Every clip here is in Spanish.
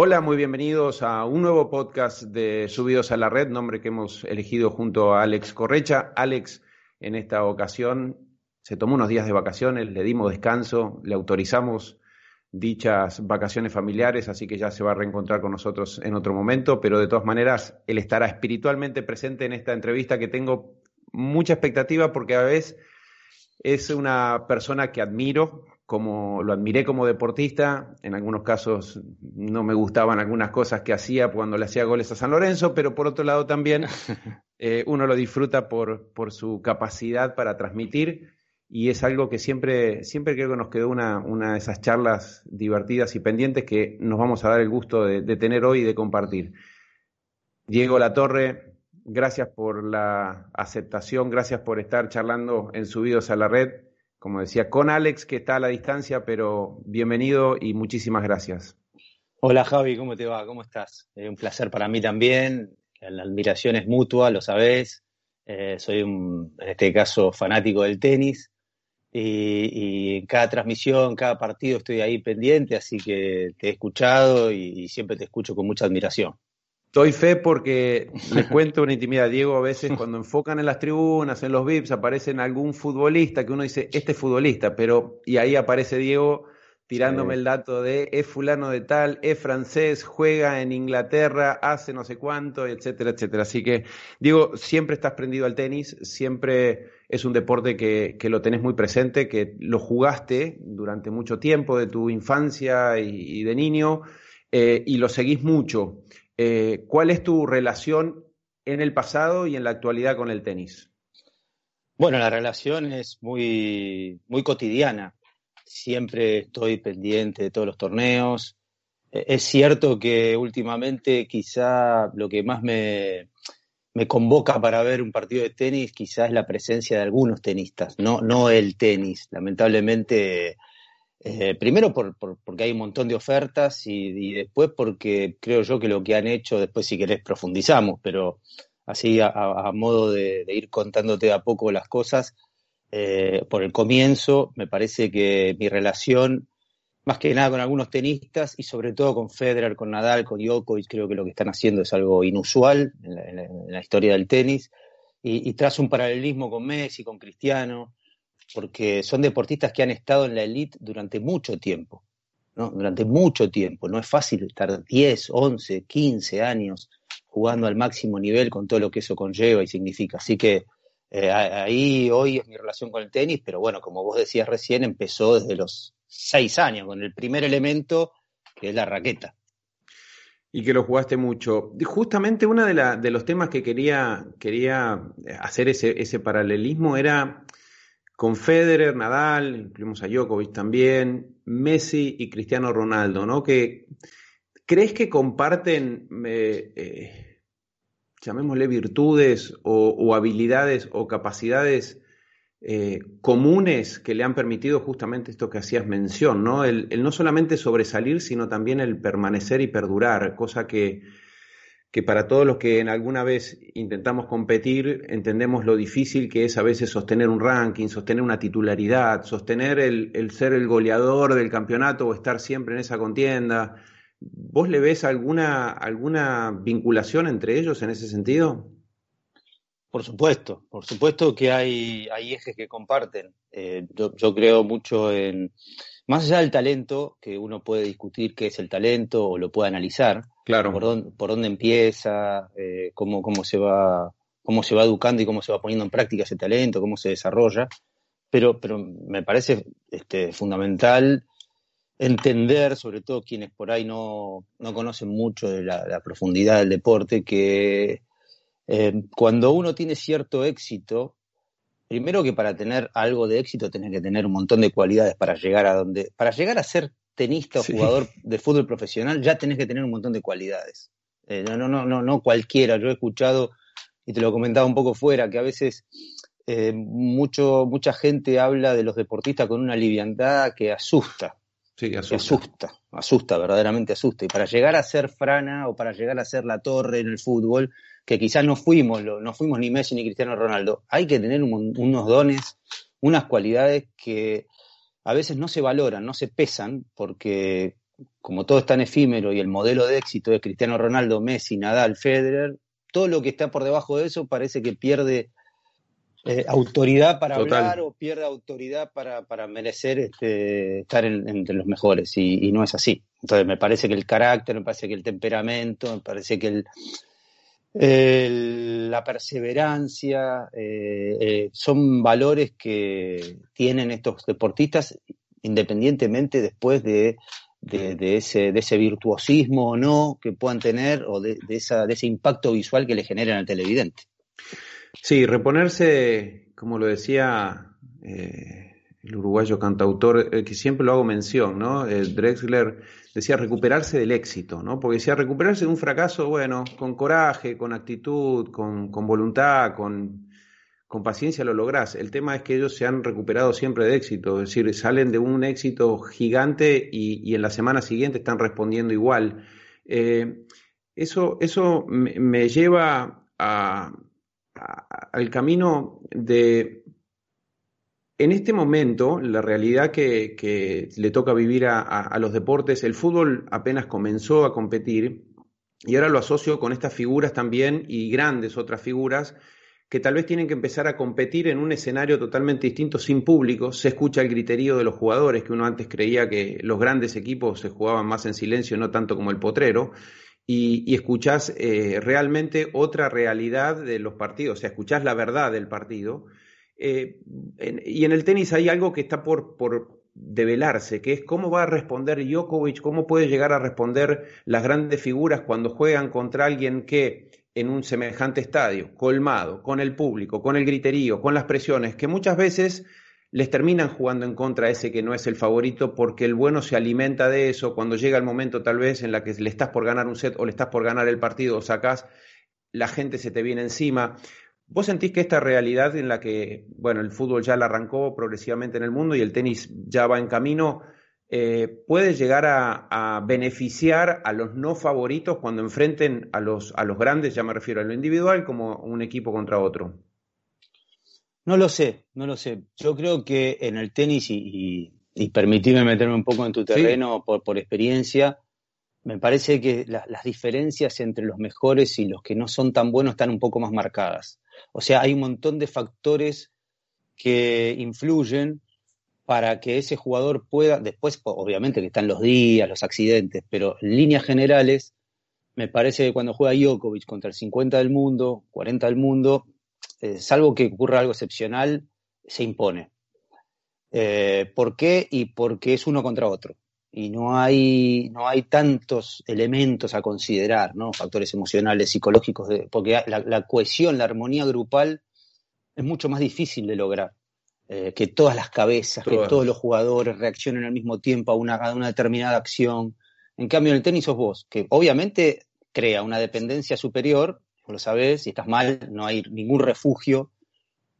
Hola, muy bienvenidos a un nuevo podcast de Subidos a la Red, nombre que hemos elegido junto a Alex Correcha. Alex, en esta ocasión, se tomó unos días de vacaciones, le dimos descanso, le autorizamos dichas vacaciones familiares, así que ya se va a reencontrar con nosotros en otro momento, pero de todas maneras, él estará espiritualmente presente en esta entrevista que tengo mucha expectativa porque a veces es una persona que admiro, como lo admiré como deportista, en algunos casos no me gustaban algunas cosas que hacía cuando le hacía goles a San Lorenzo, pero por otro lado también eh, uno lo disfruta por, por, su capacidad para transmitir y es algo que siempre, siempre creo que nos quedó una, una de esas charlas divertidas y pendientes que nos vamos a dar el gusto de, tener hoy y de compartir. Diego Latorre, gracias por la aceptación, gracias por estar charlando en Subidos a la Red como decía, con Alex, que está a la distancia, pero bienvenido y muchísimas gracias. Hola Javi, ¿cómo te va? ¿Cómo estás? Es un placer para mí también. La admiración es mutua, lo sabés. Eh, soy un, en este caso, fanático del tenis. Y, en cada transmisión, cada partido estoy ahí pendiente, así que te he escuchado y siempre te escucho con mucha admiración. Doy fe porque les cuento una intimidad. Diego, a veces cuando enfocan en las tribunas, en los VIPs, aparecen algún futbolista que uno dice, este es futbolista, pero y ahí aparece Diego tirándome el dato de es fulano de tal, es francés, juega en Inglaterra, hace no sé cuánto, etcétera, etcétera. Así que, Diego, siempre estás prendido al tenis, siempre es un deporte que, que lo tenés muy presente, que lo jugaste durante mucho tiempo de tu infancia y, de niño, eh, y lo seguís mucho. Eh, ¿cuál es tu relación en el pasado y en la actualidad con el tenis? Bueno, la relación es muy, muy cotidiana. Siempre estoy pendiente de todos los torneos. E-, es cierto que últimamente quizá lo que más me, me convoca para ver un partido de tenis quizá es la presencia de algunos tenistas, no, no el tenis. Lamentablemente eh, primero por, porque hay un montón de ofertas y, después porque creo yo que lo que han hecho, después si querés profundizamos, pero así a, modo de, ir contándote a poco las cosas, eh, por el comienzo me parece que mi relación, más que nada con algunos tenistas y sobre todo con Federer, con Nadal, con Djokovic, creo que lo que están haciendo es algo inusual en la, historia del tenis y, y tras un paralelismo con Messi, con Cristiano, porque son deportistas que han estado en la elite durante mucho tiempo, ¿no? Durante mucho tiempo. No es fácil estar 10, 11, 15 años jugando al máximo nivel con todo lo que eso conlleva y significa. Así que eh, ahí hoy es mi relación con el tenis, pero bueno, como vos decías recién, empezó desde los 6 años, con el primer elemento que es la raqueta. Y que lo jugaste mucho. Justamente uno de, de los temas que quería, quería hacer ese, ese paralelismo era con Federer, Nadal, incluimos a Djokovic también, Messi y Cristiano Ronaldo, ¿no? Que, ¿Crees que comparten, eh, eh, llamémosle virtudes o, habilidades o capacidades eh, comunes que le han permitido justamente esto que hacías mención, ¿no? el no solamente sobresalir, sino también el permanecer y perdurar, cosa que que para todos los que en alguna vez intentamos competir, entendemos lo difícil que es a veces sostener un ranking, sostener una titularidad, sostener el, ser el goleador del campeonato o estar siempre en esa contienda. ¿Vos le ves alguna, alguna vinculación entre ellos en ese sentido? Por supuesto, por supuesto que hay, hay ejes que comparten. Eh, yo, creo mucho en, más allá del talento, que uno puede discutir qué es el talento o lo puede analizar, Claro. Por dónde, por dónde empieza, eh, cómo, cómo, se va, cómo se va educando y cómo se va poniendo en práctica ese talento, cómo se desarrolla. Pero, pero me parece este, fundamental entender, sobre todo quienes por ahí no, no conocen mucho de la, profundidad del deporte, que eh, cuando uno tiene cierto éxito, primero que para tener algo de éxito tenés que tener un montón de cualidades para llegar a donde, para llegar a ser tenista o jugador de fútbol profesional, ya tenés que tener un montón de cualidades. Eh, no, no, no, no cualquiera. Yo he escuchado, y te lo comentaba un poco fuera, que a veces eh, mucho, mucha gente habla de los deportistas con una liviandad que asusta. Sí, asusta. asusta, asusta, verdaderamente asusta. Y para llegar a ser Frana o para llegar a ser la torre en el fútbol, que quizás no fuimos, no fuimos ni Messi ni Cristiano Ronaldo, hay que tener unos dones, unas cualidades que a veces no se valoran, no se pesan, porque como todo es tan efímero y el modelo de éxito es Cristiano Ronaldo, Messi, Nadal, Federer, todo lo que está por debajo de eso parece que pierde eh, autoridad para hablar o pierde autoridad para, para merecer este, estar entre los mejores y, no es así. Entonces me parece que el carácter, me parece que el temperamento, me parece que el, la perseverancia eh, eh, son valores que tienen estos deportistas independientemente después de, de, ese, de ese virtuosismo o no que puedan tener o de, esa, de ese impacto visual que le generan al televidente. Sí, reponerse, como lo decía eh, el uruguayo cantautor, eh, que siempre lo hago mención, ¿no? Eh, Drexler decía recuperarse del éxito, ¿no? Porque decía recuperarse de un fracaso, bueno, con coraje, con actitud, con, voluntad, con, con paciencia lo lográs. El tema es que ellos se han recuperado siempre de éxito, es decir, salen de un éxito gigante y, en la semana siguiente están respondiendo igual. eso eso me lleva a, al camino de... En este momento, la realidad que, le toca vivir a, los deportes, el fútbol apenas comenzó a competir y ahora lo asocio con estas figuras también y grandes otras figuras que tal vez tienen que empezar a competir en un escenario totalmente distinto sin público. Se escucha el griterío de los jugadores, que uno antes creía que los grandes equipos se jugaban más en silencio, no tanto como el potrero y, escuchás eh, realmente otra realidad de los partidos, o sea, escuchás la verdad del partido. Eh, y en el tenis hay algo que está por, por develarse, que es cómo va a responder Djokovic, cómo puede llegar a responder las grandes figuras cuando juegan contra alguien que en un semejante estadio, colmado, con el público, con el griterío, con las presiones, que muchas veces les terminan jugando en contra ese que no es el favorito porque el bueno se alimenta de eso. Cuando llega el momento tal vez en la que le estás por ganar un set o le estás por ganar el partido o sacás, la gente se te viene encima. ¿Vos sentís que esta realidad en la que, bueno, el fútbol ya la arrancó progresivamente en el mundo y el tenis ya va en camino, eh, puede llegar a, beneficiar a los no favoritos cuando enfrenten a los, a los grandes, ya me refiero a lo individual, como un equipo contra otro? No lo sé, no lo sé. Yo creo que en el tenis, y, y, permitime meterme un poco en tu terreno por, experiencia, me parece que las diferencias entre los mejores y los que no son tan buenos están un poco más marcadas. O sea, hay un montón de factores que influyen para que ese jugador pueda, después obviamente que están los días, los accidentes, pero en líneas generales, me parece que cuando juega Djokovic contra el 50 del mundo, 40 del mundo, eh, salvo que ocurra algo excepcional, se impone. Eh, ¿Por qué? Y porque es uno contra otro. Y no hay, no hay tantos elementos a considerar, ¿no? Factores emocionales, psicológicos, porque la, cohesión, la armonía grupal es mucho más difícil de lograr. Eh, que todas las cabezas, que todos los jugadores reaccionen al mismo tiempo a una, a una determinada acción. En cambio, en el tenis sos vos, que obviamente crea una dependencia superior lo sabes, si estás mal no hay ningún refugio,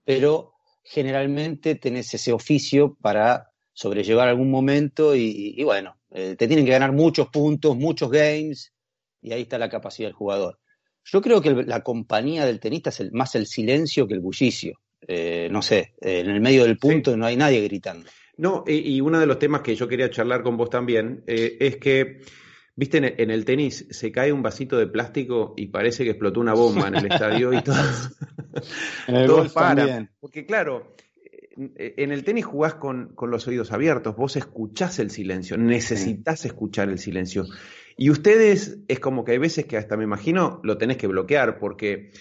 pero generalmente tenés ese oficio para sobrellevar algún momento y, bueno, eh, te tienen que ganar muchos puntos, muchos games, y ahí está la capacidad del jugador. Yo creo que la compañía del tenista es más el silencio que el bullicio. Eh, no sé, eh, en el medio del punto no hay nadie gritando. No, y, y, uno de los temas que yo quería charlar con vos también es que Viste, en el tenis se cae un vasito de plástico y parece que explotó una bomba en el estadio y todos paran. Porque claro, eh, en el tenis jugás con, los oídos abiertos, vos escuchás el silencio, necesitas escuchar el silencio. Y ustedes es como que hay veces que hasta me imagino lo tenés que bloquear porque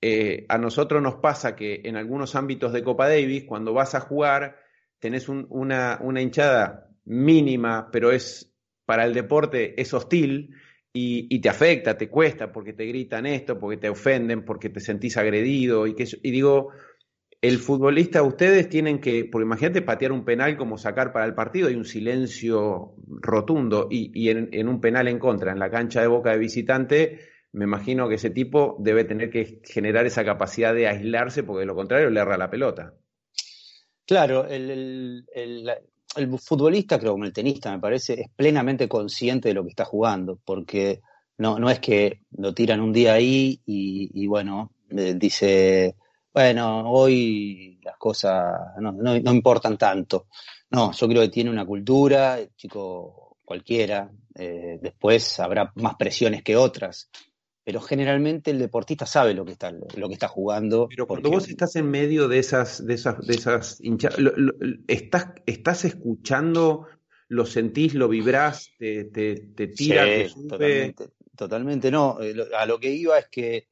eh, a nosotros nos pasa que en algunos ámbitos de Copa Davis, cuando vas a jugar, tenés una, una hinchada mínima, pero es para el deporte es hostil y, te afecta, te cuesta, porque te gritan esto, porque te ofenden, porque te sentís agredido. Y, que, y digo, el futbolista, ustedes tienen que, porque imagínate patear un penal como sacar para el partido, hay un silencio rotundo y, en, un penal en contra, en la cancha de boca de visitante, me imagino que ese tipo debe tener que generar esa capacidad de aislarse porque de lo contrario le erra la pelota. Claro, el, el futbolista, creo como el tenista, me parece, es plenamente consciente de lo que está jugando, porque no, no es que lo tiran un día ahí y, bueno, eh, dice, bueno, hoy las cosas no, no, importan tanto. No, yo creo que tiene una cultura, el chico cualquiera, eh, después habrá más presiones que otras, pero generalmente el deportista sabe lo que está, lo que está jugando. Pero cuando vos estás en medio de esas, de esas, de esas hinchas, estás, estás escuchando, lo sentís, lo vibrás, te, te, te tira, Totalmente, totalmente, no. Eh, a lo que iba es que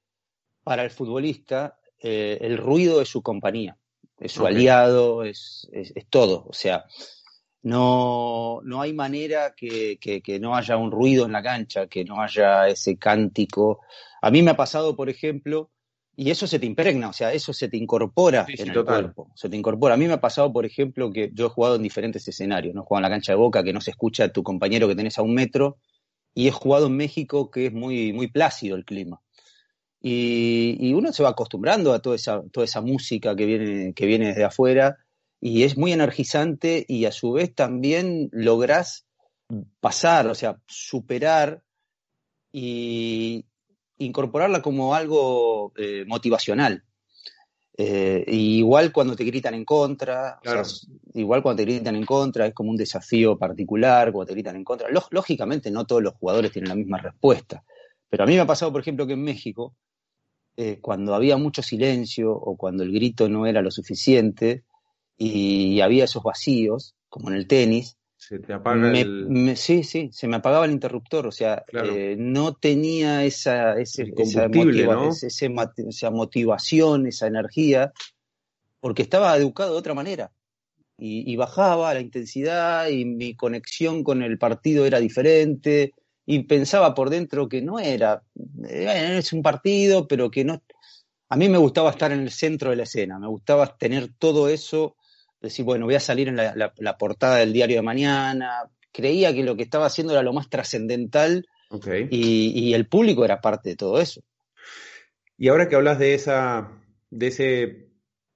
para el futbolista eh, el ruido es su compañía, es su aliado, es, es, es, todo. O sea, no, no hay manera que, que, no haya un ruido en la cancha, que no haya ese cántico. A mí me ha pasado, por ejemplo, y eso se te impregna, o sea, eso se te incorpora en el cuerpo, se te incorpora. A mí me ha pasado, por ejemplo, que yo he jugado en diferentes escenarios, no he jugado en la cancha de Boca, que no se escucha a tu compañero que tenés a un metro, y he jugado en México, que es muy, muy plácido el clima. Y, y uno se va acostumbrando a toda esa, toda esa música que viene, que viene desde afuera, y es muy energizante y a su vez también logras pasar, o sea, superar y incorporarla como algo eh, motivacional. Eh, igual cuando te gritan en contra, igual cuando te gritan en contra, es como un desafío particular, cuando te gritan en contra. Lógicamente no todos los jugadores tienen la misma respuesta, pero a mí me ha pasado, por ejemplo, que en México, eh, cuando había mucho silencio o cuando el grito no era lo suficiente, y había esos vacíos, como en el tenis. Se te apaga el... sí, sí, se me apagaba el interruptor, o sea, eh, no tenía esa, ese, esa, esa motivación, esa energía, porque estaba educado de otra manera. Y, bajaba la intensidad y mi conexión con el partido era diferente y pensaba por dentro que no era, es un partido, pero que no... A mí me gustaba estar en el centro de la escena, me gustaba tener todo eso decir, bueno, voy a salir en la, portada del diario de mañana. Creía que lo que estaba haciendo era lo más trascendental y, el público era parte de todo eso. Y ahora que hablas de, esa, de ese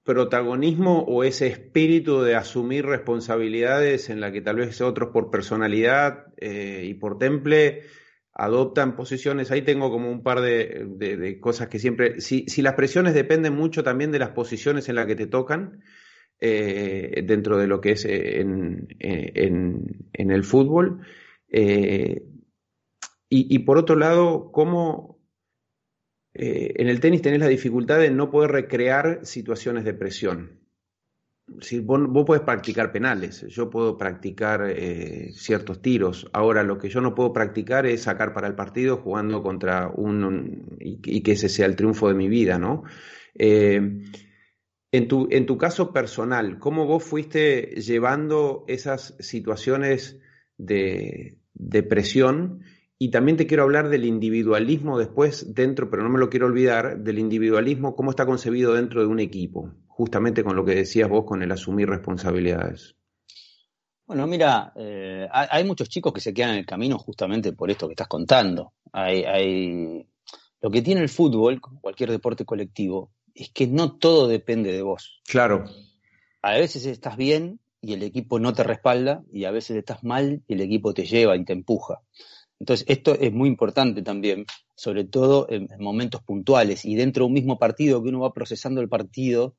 protagonismo o ese espíritu de asumir responsabilidades en la que tal vez otros por personalidad eh, y por temple adoptan posiciones, ahí tengo como un par de, cosas que siempre, si, si, las presiones dependen mucho también de las posiciones en las que te tocan, eh, dentro de lo que es eh, eh, en, el fútbol. y, por otro lado, cómo en el tenis tenés la dificultad de no poder recrear situaciones de presión. Si vos, puedes practicar penales, yo puedo practicar ciertos tiros. Ahora, lo que yo no puedo practicar es sacar para el partido jugando contra un. y, que ese sea el triunfo de mi vida, ¿no? En tu, caso personal, ¿cómo vos fuiste llevando esas situaciones de, presión? Y también te quiero hablar del individualismo después dentro, pero no me lo quiero olvidar, del individualismo, cómo está concebido dentro de un equipo, justamente con lo que decías vos, con el asumir responsabilidades. Bueno, mira, eh, hay muchos chicos que se quedan en el camino justamente por esto que estás contando. Hay... Lo que tiene el fútbol, cualquier deporte colectivo, es que no todo depende de vos. Claro. A veces estás bien y el equipo no te respalda y a veces estás mal y el equipo te lleva y te empuja. Entonces, esto es muy importante también, sobre todo en, momentos puntuales y dentro de un mismo partido que uno va procesando el partido.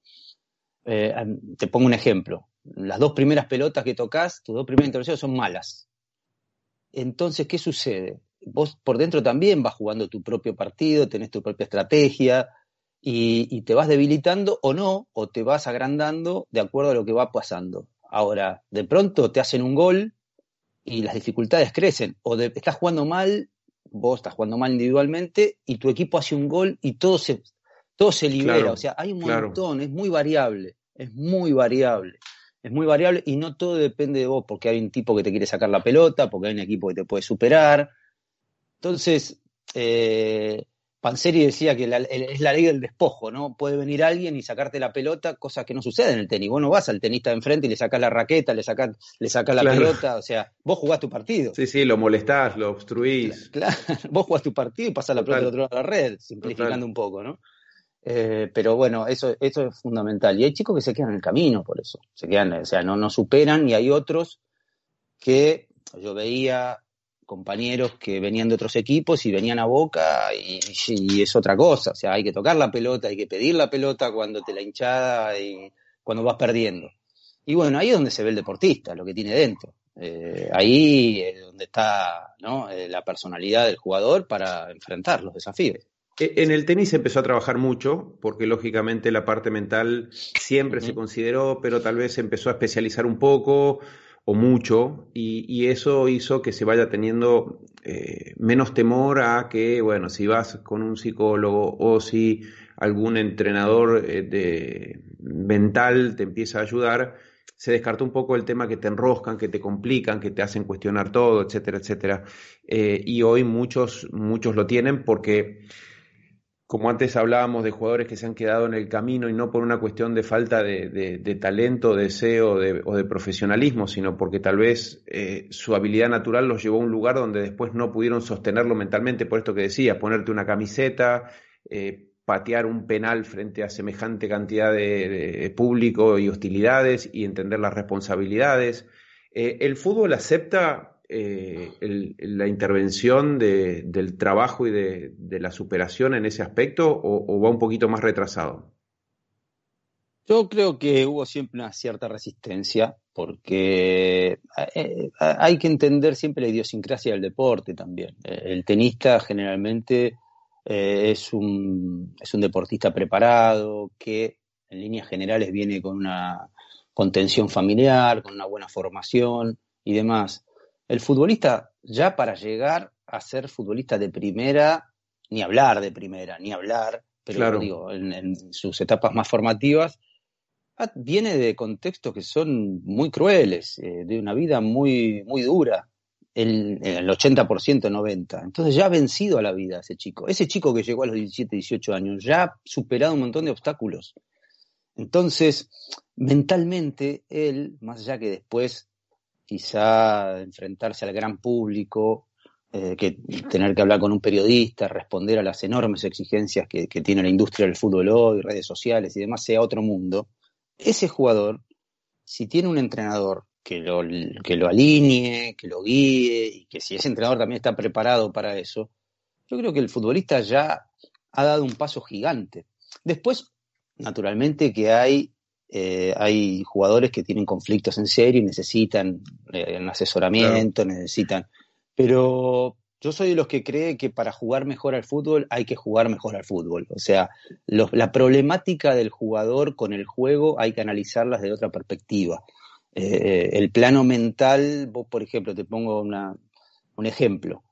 Eh, te pongo un ejemplo. Las dos primeras pelotas que tocas, tus dos primeras intervenciones son malas. Entonces, ¿qué sucede? Vos por dentro también vas jugando tu propio partido, tenés tu propia estrategia, y, te vas debilitando o no, o te vas agrandando de acuerdo a lo que va pasando. Ahora, de pronto te hacen un gol y las dificultades crecen, o estás jugando mal, vos estás jugando mal individualmente y tu equipo hace un gol y todo se, todo se libera. o sea, hay un montón, es muy variable, es muy variable. Es muy variable y no todo depende de vos, porque hay un tipo que te quiere sacar la pelota, porque hay un equipo que te puede superar. Entonces, eh, Panseri decía que es la ley del despojo, ¿no? Puede venir alguien y sacarte la pelota, cosa que no sucede en el tenis. Vos no vas al tenista de enfrente y le sacas la raqueta, le sacas, le la pelota, o sea, vos jugás tu partido. Sí, sí, lo molestás, lo obstruís. Claro, vos jugás tu partido y pasás la pelota del otro lado de la red, simplificando un poco, ¿no? Eh, pero bueno, eso, eso es fundamental. Y hay chicos que se quedan en el camino por eso. Se quedan, o sea, no, no superan y hay otros que yo veía compañeros que venían de otros equipos y venían a Boca y, es otra cosa. O sea, hay que tocar la pelota, hay que pedir la pelota cuando te la hinchada y cuando vas perdiendo. Y bueno, ahí es donde se ve el deportista, lo que tiene dentro. Eh, ahí es donde está ¿no? Eh, la personalidad del jugador para enfrentar los desafíos. E, en el tenis se empezó a trabajar mucho, porque lógicamente la parte mental siempre se consideró, pero tal vez se empezó a especializar un poco o mucho, y, eso hizo que se vaya teniendo eh, menos temor a que, bueno, si vas con un psicólogo o si algún entrenador de, mental te empieza a ayudar, se descartó un poco el tema que te enroscan, que te complican, que te hacen cuestionar todo, etcétera, etcétera. Eh, y hoy muchos, muchos lo tienen porque, como antes hablábamos de jugadores que se han quedado en el camino y no por una cuestión de falta de, talento, deseo o de profesionalismo, sino porque tal vez eh, su habilidad natural los llevó a un lugar donde después no pudieron sostenerlo mentalmente, por esto que decía, ponerte una camiseta, eh, patear un penal frente a semejante cantidad de, público y hostilidades y entender las responsabilidades. Eh, ¿El fútbol acepta eh, la intervención del trabajo y de, la superación en ese aspecto o, va un poquito más retrasado? Yo creo que hubo siempre una cierta resistencia porque eh, hay que entender siempre la idiosincrasia del deporte también. El tenista generalmente eh, es, un, es un deportista preparado que en líneas generales viene con una contención familiar, con una buena formación y demás. El futbolista, ya para llegar a ser futbolista de primera, ni hablar de primera, ni hablar, pero digo, en, sus etapas más formativas, ah, viene de contextos que son muy crueles, eh, de una vida muy, muy dura el, el 80%, 90%. Entonces ya ha vencido a la vida ese chico. Ese chico que llegó a los 17, 18 años ya ha superado un montón de obstáculos. Entonces, mentalmente, él, más allá que después quizá enfrentarse al gran público, eh, que tener que hablar con un periodista, responder a las enormes exigencias que, tiene la industria del fútbol hoy, redes sociales y demás, sea otro mundo, ese jugador, si tiene un entrenador que lo, que lo alinee, que lo guíe y que si ese entrenador también está preparado para eso, yo creo que el futbolista ya ha dado un paso gigante. Después, naturalmente que hay, eh, hay jugadores que tienen conflictos en serio y necesitan eh, un asesoramiento, necesitan... Pero yo soy de los que cree que para jugar mejor al fútbol hay que jugar mejor al fútbol. O sea, la problemática del jugador con el juego hay que analizarlas de otra perspectiva. Eh, el plano mental, vos por ejemplo, te pongo un ejemplo.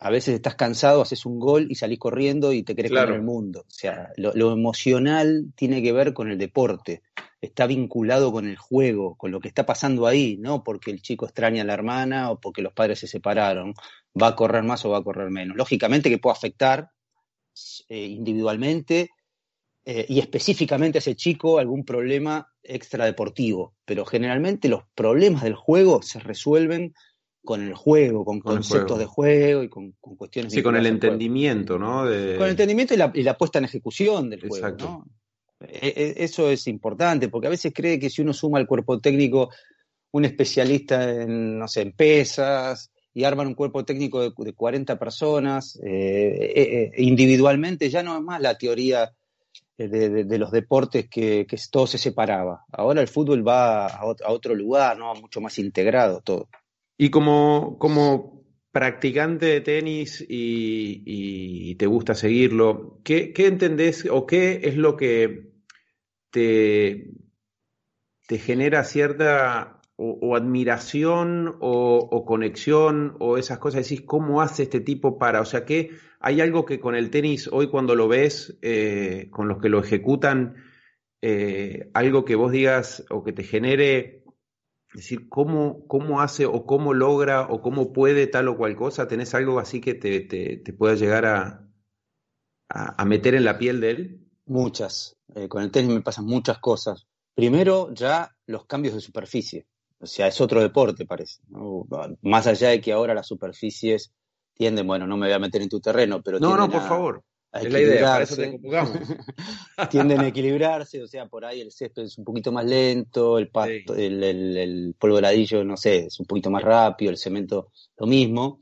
A veces estás cansado, haces un gol y salís corriendo y te crees en el mundo. O sea, lo, emocional tiene que ver con el deporte, está vinculado con el juego, con lo que está pasando ahí, no porque el chico extraña a la hermana o porque los padres se separaron, va a correr más o va a correr menos. Lógicamente que puede afectar eh, individualmente eh, y específicamente a ese chico algún problema extradeportivo, pero generalmente los problemas del juego se resuelven con el juego, con, conceptos de juego y con, cuestiones. Sí, con el entendimiento, ¿no? Con el entendimiento y la, puesta en ejecución del juego, ¿no? E, e, eso es importante, porque a veces cree que si uno suma al cuerpo técnico un especialista en, no sé, en pesas, y arman un cuerpo técnico de, de 40 personas, eh, eh, individualmente, ya no es más la teoría eh, de, los deportes que, todo se separaba. Ahora el fútbol va a, otro lugar, ¿no? Mucho más integrado todo. Y como, como practicante de tenis y, te gusta seguirlo, ¿qué, entendés o qué es lo que te, te genera cierta o, admiración o, conexión o esas cosas? Decís, ¿cómo hace este tipo para? O sea, ¿qué, ¿hay algo que con el tenis hoy cuando lo ves, eh, con los que lo ejecutan, eh, algo que vos digas o que te genere, decir, ¿cómo, cómo hace o cómo logra o cómo puede tal o cual cosa? ¿Tenés algo así que te, te, pueda llegar a, a, meter en la piel de él? Muchas. Eh, con el tenis me pasan muchas cosas. Primero, ya los cambios de superficie. O sea, es otro deporte, parece. Más allá de que ahora las superficies tienden, bueno, no me voy a meter en tu terreno, pero no, no, por favor. a equilibrarse. tienden a equilibrarse, o sea, por ahí el césped es un poquito más lento, el pasto, el, el, polvo de ladrillo, no sé, es un poquito más rápido, el cemento lo mismo.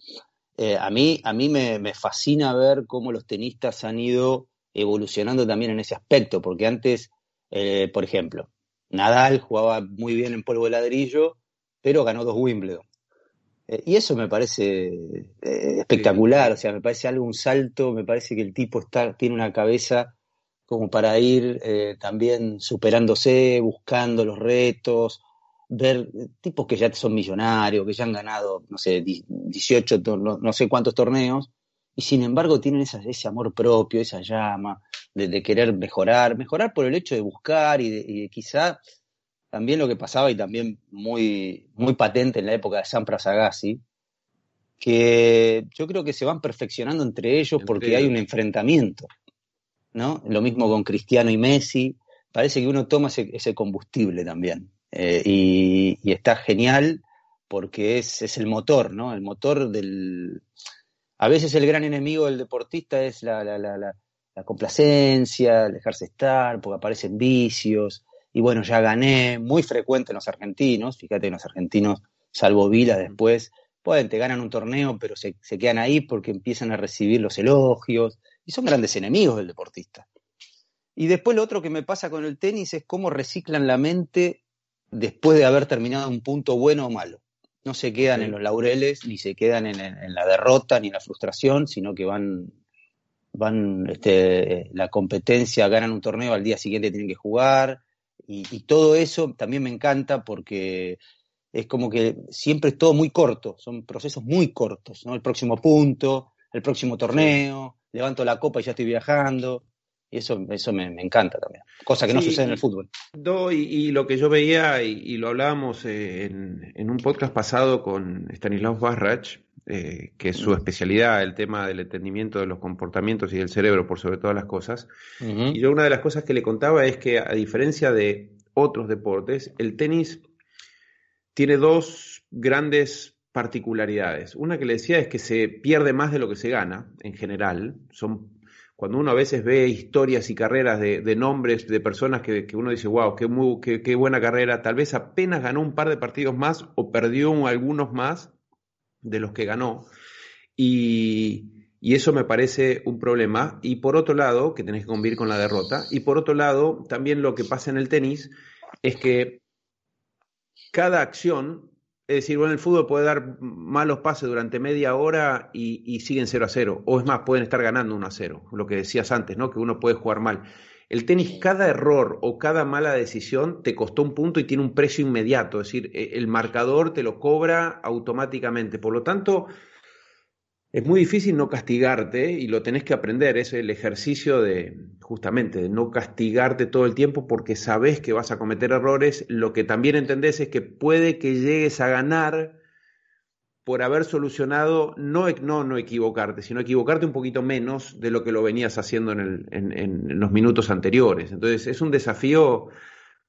Eh, a mí, a mí me, me, fascina ver cómo los tenistas han ido evolucionando también en ese aspecto, porque antes, eh, por ejemplo, Nadal jugaba muy bien en polvo de ladrillo, pero ganó dos Wimbledon. Eh, y eso me parece eh, espectacular, o sea, me parece algo, un salto, me parece que el tipo está, tiene una cabeza como para ir también superándose, buscando los retos, ver tipos que ya son millonarios, que ya han ganado, no sé, 18, no, sé cuántos torneos, y sin embargo tienen ese amor propio, esa llama de, querer mejorar, mejorar por el hecho de buscar y, de, y quizá también lo que pasaba y también muy, muy patente en la época de San Agassi, que yo creo que se van perfeccionando entre ellos porque hay un enfrentamiento, ¿no? Lo mismo con Cristiano y Messi, parece que uno toma ese, combustible también eh, y, está genial porque es, es, el motor, ¿no? El motor del... A veces el gran enemigo del deportista es la, la, la, la complacencia, el dejarse estar, porque aparecen vicios, y bueno, ya gané, muy frecuente en los argentinos, fíjate en los argentinos, salvo Vila después, pueden, te ganan un torneo, pero se, quedan ahí porque empiezan a recibir los elogios, y son grandes enemigos del deportista. Y después lo otro que me pasa con el tenis es cómo reciclan la mente después de haber terminado un punto bueno o malo. No se quedan en los laureles, ni se quedan en, la derrota, ni en la frustración, sino que van, van este, la competencia, ganan un torneo, al día siguiente tienen que jugar, y, todo eso también me encanta porque es como que siempre es todo muy corto, son procesos muy cortos, ¿no? El próximo punto, el próximo torneo, levanto la copa y ya estoy viajando. Y eso, eso me, encanta también, cosa que no sucede en el fútbol. y, lo que yo veía, y, lo hablábamos eh, en, un podcast pasado con Stanislav Barrach, eh, que es su especialidad, el tema del entendimiento de los comportamientos y del cerebro por sobre todas las cosas. Y yo una de las cosas que le contaba es que a diferencia de otros deportes, el tenis tiene dos grandes particularidades. Una que le decía es que se pierde más de lo que se gana en general. Son cuando uno a veces ve historias y carreras de, nombres de personas que, uno dice, wow, qué, buena carrera, tal vez apenas ganó un par de partidos más o perdió algunos más, de los que ganó. Y, eso me parece un problema. Y por otro lado, que tenés que convivir con la derrota. Y por otro lado, también lo que pasa en el tenis es que cada acción, es decir, bueno, el fútbol puede dar malos pases durante media hora y, y siguen 0 a 0. O es más, pueden estar ganando 1 a 0. Lo que decías antes, ¿no? Que uno puede jugar mal. El tenis, cada error o cada mala decisión te costó un punto y tiene un precio inmediato, es decir, e, el marcador te lo cobra automáticamente. Por lo tanto, es muy difícil no castigarte y lo tenés que aprender. Es el ejercicio de, justamente, de no castigarte todo el tiempo porque sabes que vas a cometer errores. Lo que también entendés es que puede que llegues a ganar por haber solucionado, no, no, no equivocarte, sino equivocarte un poquito menos de lo que lo venías haciendo en, el, en, los minutos anteriores. Entonces es un desafío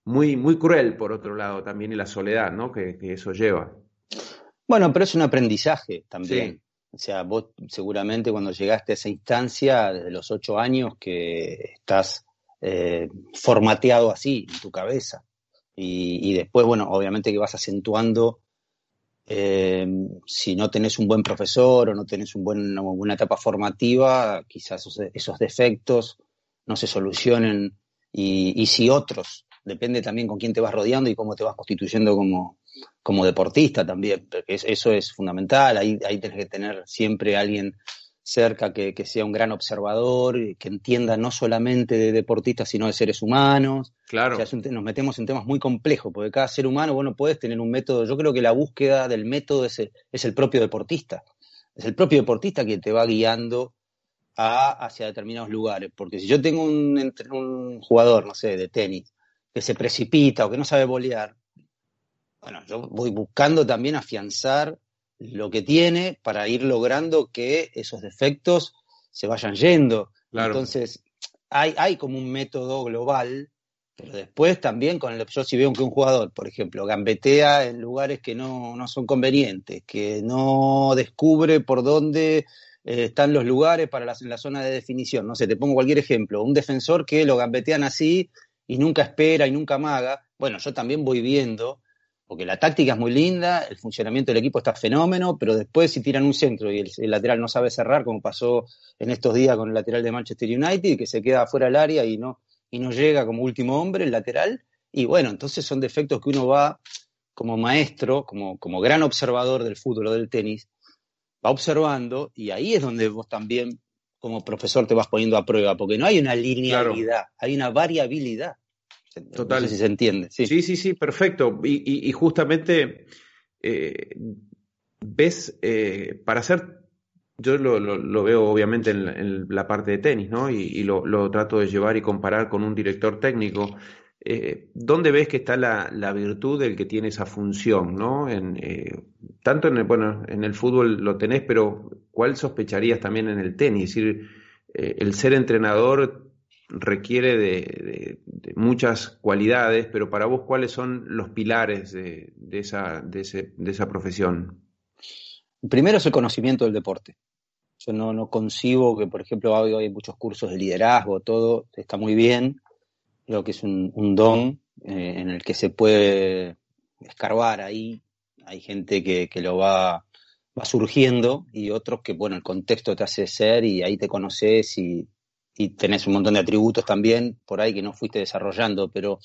muy, muy cruel, por otro lado, también, y la soledad ¿no? que, eso lleva. Bueno, pero es un aprendizaje también. O sea, vos seguramente cuando llegaste a esa instancia, desde los ocho años, que estás eh, formateado así en tu cabeza. Y, y, después, bueno, obviamente que vas acentuando eh, si no tenés un buen profesor o no tenés una buena etapa formativa, quizás esos, defectos no se solucionen y, si otros, depende también con quién te vas rodeando y cómo te vas constituyendo como, como deportista también, porque eso es fundamental, ahí, ahí tenés que tener siempre alguien cerca que, sea un gran observador, que entienda no solamente de deportistas, sino de seres humanos. Claro. nos metemos en temas muy complejos, porque cada ser humano, bueno, puedes tener un método. Yo creo que la búsqueda del método es el, es el propio deportista. Es el propio deportista quien te va guiando a, hacia determinados lugares. Porque si yo tengo un, un jugador, no sé, de tenis, que se precipita o que no sabe bolear, bueno, yo voy buscando también afianzar lo que tiene para ir logrando que esos defectos se vayan yendo. Entonces, hay, hay como un método global, pero después también con el, yo si veo que un jugador, por ejemplo, gambetea en lugares que no, no son convenientes, que no descubre por dónde eh, están los lugares para la, en la zona de definición. No sé, te pongo cualquier ejemplo. Un defensor que lo gambetean así y nunca espera y nunca maga. Bueno, yo también voy viendo, porque la táctica es muy linda, el funcionamiento del equipo está fenómeno, pero después si tiran un centro y el, lateral no sabe cerrar, como pasó en estos días con el lateral de Manchester United, que se queda fuera del área y no, y no llega como último hombre el lateral, y bueno, entonces son defectos que uno va como maestro, como, como gran observador del fútbol o del tenis, va observando y ahí es donde vos también como profesor te vas poniendo a prueba, porque no hay una linealidad, hay una variabilidad. Total. No sé si se entiende. Sí, sí, sí, perfecto. Y, justamente eh, ves, eh, para hacer, yo lo, veo obviamente en la, parte de tenis, ¿no? Y, lo, lo, trato de llevar y comparar con un director técnico. Eh, ¿Dónde ves que está la, virtud del que tiene esa función? ¿no? En, tanto en el, bueno, en el fútbol lo tenés, pero ¿cuál sospecharías también en el tenis? Es decir, el ser entrenador requiere de, muchas cualidades, pero para vos, ¿cuáles son los pilares de, esa, profesión? Primero es el conocimiento del deporte. Yo no, no concibo que, por ejemplo, hoy hay muchos cursos de liderazgo, todo está muy bien, Creo que es un, don eh, en el que se puede escarbar ahí. Hay gente que, lo va, va surgiendo y otros que, bueno, el contexto te hace ser y ahí te conoces y, tenés un montón de atributos también por ahí que no fuiste desarrollando, pero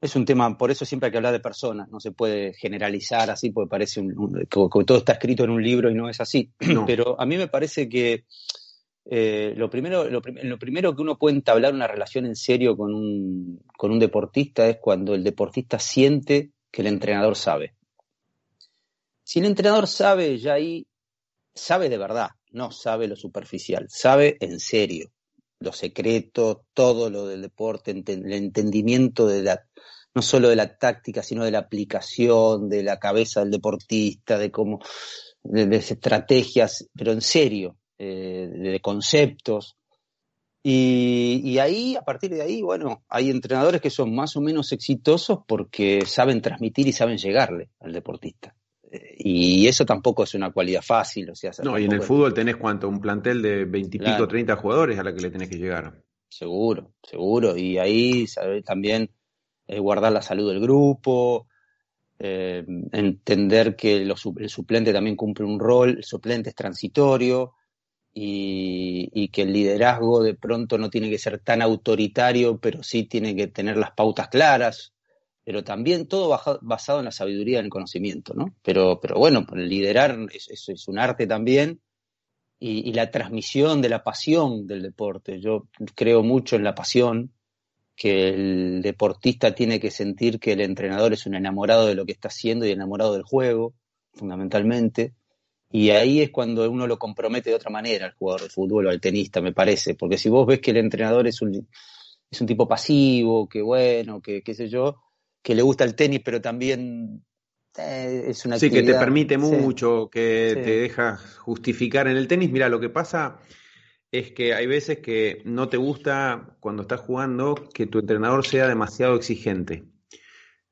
es un tema, por eso siempre hay que hablar de personas, no se puede generalizar así porque parece que, todo está escrito en un libro y no es así. Pero a mí me parece que eh, lo, primero, lo, primero que uno puede entablar una relación en serio con un, con un deportista es cuando el deportista siente que el entrenador sabe. Si el entrenador sabe, ya ahí sabe de verdad, no sabe lo superficial, sabe en serio lo secreto, todo lo del deporte, el entendimiento de la, no solo de la táctica, sino de la aplicación, de la cabeza del deportista, de cómo, de estrategias, pero en serio, eh, de conceptos. Y, ahí, a partir de ahí, bueno, hay entrenadores que son más o menos exitosos porque saben transmitir y saben llegarle al deportista. Eh, y eso tampoco es una cualidad fácil. O sea, no, y en el fútbol tenés cuánto, un plantel de veintipico, treinta jugadores a la que le tenés que llegar. Seguro, seguro. Y ahí también eh, guardar la salud del grupo, entender que el suplente también cumple un rol, el suplente es transitorio, y, que el liderazgo de pronto no tiene que ser tan autoritario, pero sí tiene que tener las pautas claras, pero también todo basado en la sabiduría y en el conocimiento, ¿no? Pero, pero bueno, liderar es, es, un arte también y, la transmisión de la pasión del deporte. Yo creo mucho en la pasión, que el deportista tiene que sentir que el entrenador es un enamorado de lo que está haciendo y enamorado del juego, fundamentalmente y ahí es cuando uno lo compromete de otra manera al jugador de fútbol o al tenista, me parece. Porque si vos ves que el entrenador es un, es un tipo pasivo, que bueno, que qué sé yo, que le gusta el tenis, pero también eh, es una Sí, que te permite mucho, que te deja justificar en el tenis. Mira, lo que pasa es que hay veces que no te gusta cuando estás jugando que tu entrenador sea demasiado exigente.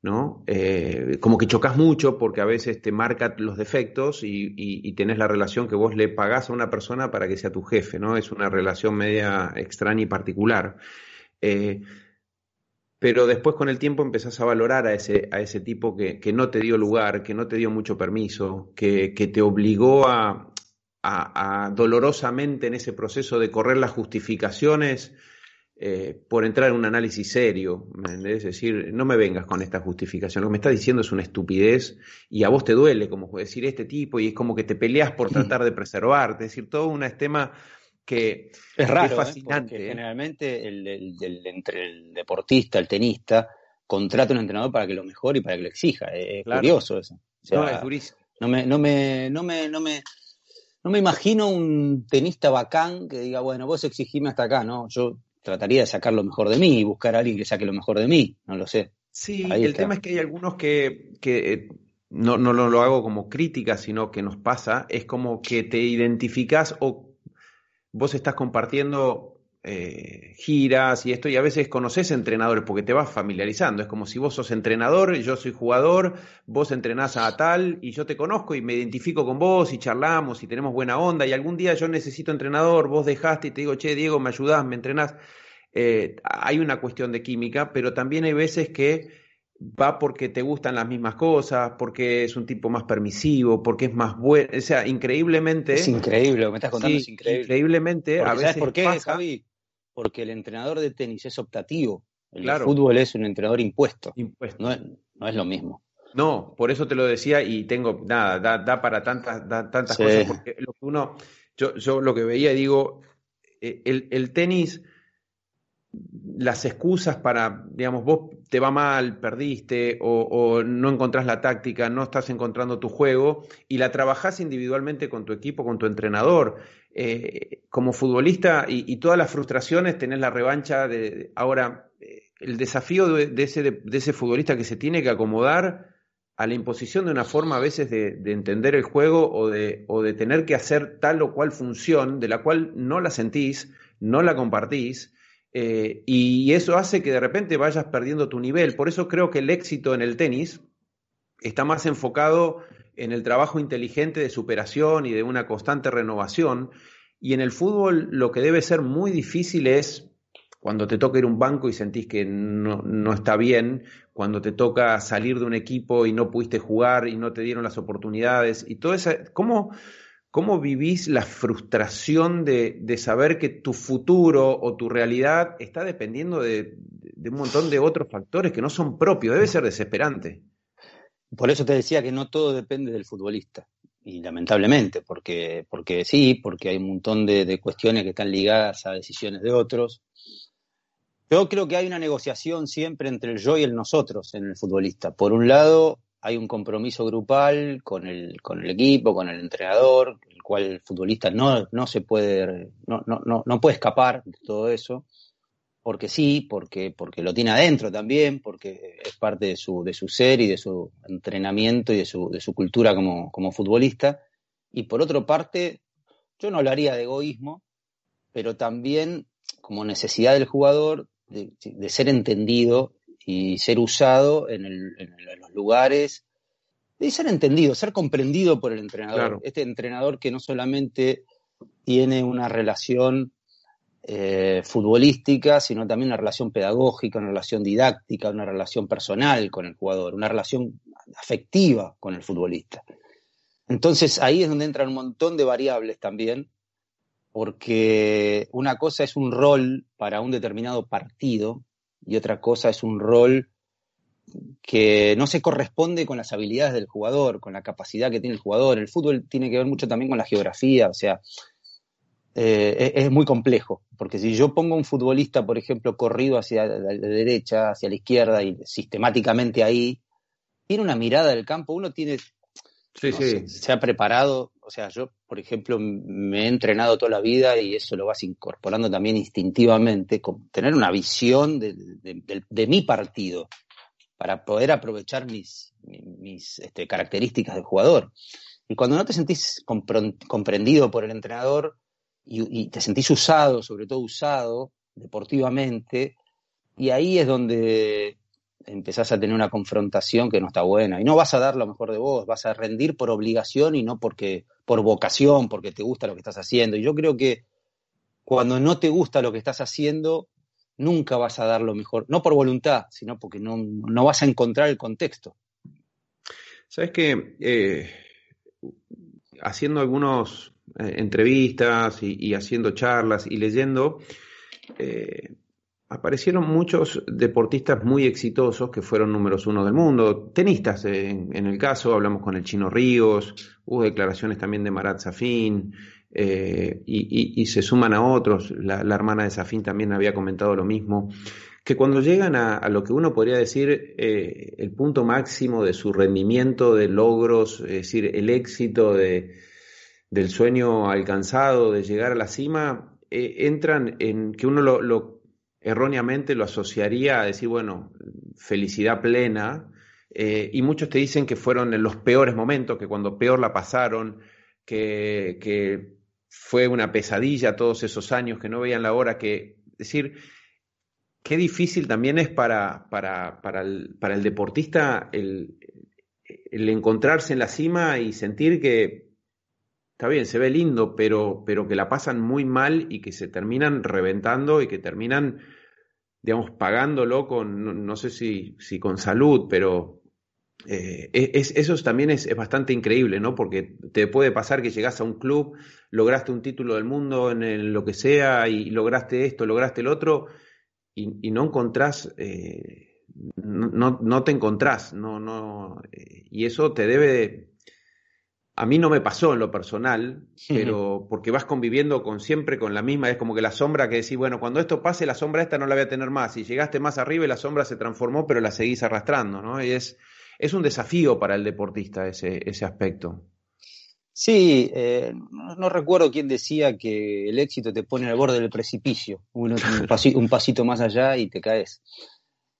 ¿no? Eh, como que chocas mucho porque a veces te marca los defectos y, y, tenés la relación que vos le pagás a una persona para que sea tu jefe, ¿no? Es una relación media extraña y particular. Eh, pero después con el tiempo empezás a valorar a ese, a ese tipo que, que no te dio lugar, que no te dio mucho permiso, que, que te obligó a, a, a dolorosamente en ese proceso de correr las justificaciones eh, por entrar en un análisis serio, Es decir, no me vengas con esta justificación, lo que me estás diciendo es una estupidez y a vos te duele, como decir este tipo, y es como que te peleas por tratar de preservarte, es decir, todo un tema que es raro, ¿eh? fascinante. ¿eh? generalmente el, entre el deportista, el tenista, contrata un entrenador para que lo mejore y para que lo exija. Es curioso eso. no, es durísimo. No me, no me, no me, no me, no me imagino un tenista bacán que diga, bueno, vos exigime hasta acá, ¿no? Yo trataría de sacar lo mejor de mí y buscar a alguien que saque lo mejor de mí, no lo sé. Sí, el tema es que hay algunos que, que eh, no, no lo, hago como crítica, sino que nos pasa, es como que te identificas o vos estás compartiendo eh, giras y esto, y a veces conoces entrenadores porque te vas familiarizando. Es como si vos sos entrenador, yo soy jugador, vos entrenás a tal, y yo te conozco y me identifico con vos y charlamos y tenemos buena onda, y algún día yo necesito entrenador, vos dejaste y te digo, che, Diego, me ayudás, me entrenás. Eh, hay una cuestión de química, pero también hay veces que va porque te gustan las mismas cosas, porque es un tipo más permisivo, porque es más bueno, o sea, increíblemente... Es increíble, lo que me estás contando es increíble. Increíblemente, a veces ¿Sabes por qué, Javi? porque el entrenador de tenis es optativo. El fútbol es un entrenador impuesto. impuesto. No, es, no es lo mismo. No, por eso te lo decía y tengo, nada, da, da para tantas, tantas cosas, porque lo que uno, yo, yo lo que veía, digo, eh, el, el tenis las excusas para, digamos, vos te va mal, perdiste o, no encontrás la táctica, no estás encontrando tu juego y la trabajás individualmente con tu equipo, con tu entrenador. Eh, como futbolista y, todas las frustraciones tenés la revancha de... Ahora, eh, el desafío de, ese, de, ese futbolista que se tiene que acomodar a la imposición de una forma a veces de, de, entender el juego o de, o de tener que hacer tal o cual función de la cual no la sentís, no la compartís, eh, y eso hace que de repente vayas perdiendo tu nivel. Por eso creo que el éxito en el tenis está más enfocado en el trabajo inteligente de superación y de una constante renovación. Y en el fútbol lo que debe ser muy difícil es cuando te toca ir a un banco y sentís que no, no, está bien, cuando te toca salir de un equipo y no pudiste jugar y no te dieron las oportunidades y todo eso. ¿Cómo, ¿Cómo vivís la frustración de, saber que tu futuro o tu realidad está dependiendo de, un montón de otros factores que no son propios? Debe ser desesperante. Por eso te decía que no todo depende del futbolista. Y lamentablemente, porque, porque sí, porque hay un montón de, de cuestiones que están ligadas a decisiones de otros. Yo creo que hay una negociación siempre entre el yo y el nosotros en el futbolista. Por un lado, hay un compromiso grupal con el, con el equipo, con el entrenador, el cual el futbolista no, no se puede, no, no, no, puede escapar de todo eso, porque sí, porque, porque lo tiene adentro también, porque es parte de su, de su ser y de su entrenamiento y de su, de su cultura como, como futbolista. Y por otra parte, yo no hablaría de egoísmo, pero también como necesidad del jugador de, de ser entendido y ser usado en, los lugares y ser entendido, ser comprendido por el entrenador. Este entrenador que no solamente tiene una relación eh, futbolística, sino también una relación pedagógica, una relación didáctica, una relación personal con el jugador, una relación afectiva con el futbolista. Entonces ahí es donde entran un montón de variables también, porque una cosa es un rol para un determinado partido y otra cosa es un rol que no se corresponde con las habilidades del jugador, con la capacidad que tiene el jugador. El fútbol tiene que ver mucho también con la geografía, o sea, eh, es, muy complejo, porque si yo pongo un futbolista, por ejemplo, corrido hacia la derecha, hacia la izquierda y sistemáticamente ahí, tiene una mirada del campo, uno tiene, sí, sí. se ha preparado o sea, yo, por ejemplo, me he entrenado toda la vida y eso lo vas incorporando también instintivamente, con tener una visión de, mi partido para poder aprovechar mis, mis este, características de jugador. Y cuando no te sentís comprendido por el entrenador y, te sentís usado, sobre todo usado deportivamente, y ahí es donde empezás a tener una confrontación que no está buena. Y no vas a dar lo mejor de vos, vas a rendir por obligación y no porque, por vocación, porque te gusta lo que estás haciendo. Y yo creo que cuando no te gusta lo que estás haciendo, nunca vas a dar lo mejor, no por voluntad, sino porque no, no vas a encontrar el contexto. Sabes que eh, haciendo algunas eh, entrevistas y, haciendo charlas y leyendo, eh, aparecieron muchos deportistas muy exitosos que fueron números uno del mundo, tenistas en, el caso, hablamos con el Chino Ríos, hubo declaraciones también de Marat Safin, eh, y, se suman a otros, la, hermana de Safin también había comentado lo mismo, que cuando llegan a, lo que uno podría decir eh, el punto máximo de su rendimiento, de logros, es decir, el éxito de, del sueño alcanzado, de llegar a la cima, eh, entran en que uno lo erróneamente lo asociaría a decir, bueno, felicidad plena, eh, y muchos te dicen que fueron en los peores momentos, que cuando peor la pasaron, que, fue una pesadilla todos esos años que no veían la hora, que decir, qué difícil también es para, para, para, el, para el, deportista el, encontrarse en la cima y sentir que está bien, se ve lindo, pero, pero que la pasan muy mal y que se terminan reventando y que terminan, digamos, pagándolo con, no, sé si, si con salud, pero eh, es, eso también es, bastante increíble, ¿no? Porque te puede pasar que llegas a un club, lograste un título del mundo en lo que sea y lograste esto, lograste el otro y, no encontrás, eh, no, no, te encontrás, no, no, eh, y eso te debe, a mí no me pasó en lo personal, pero porque vas conviviendo con siempre con la misma, es como que la sombra que decís, bueno, cuando esto pase, la sombra esta no la voy a tener más, y llegaste más arriba y la sombra se transformó, pero la seguís arrastrando, ¿no? Y es es un desafío para el deportista ese, ese aspecto. Sí, eh, no, recuerdo quién decía que el éxito te pone al borde del precipicio, un, pasito, más allá y te caes.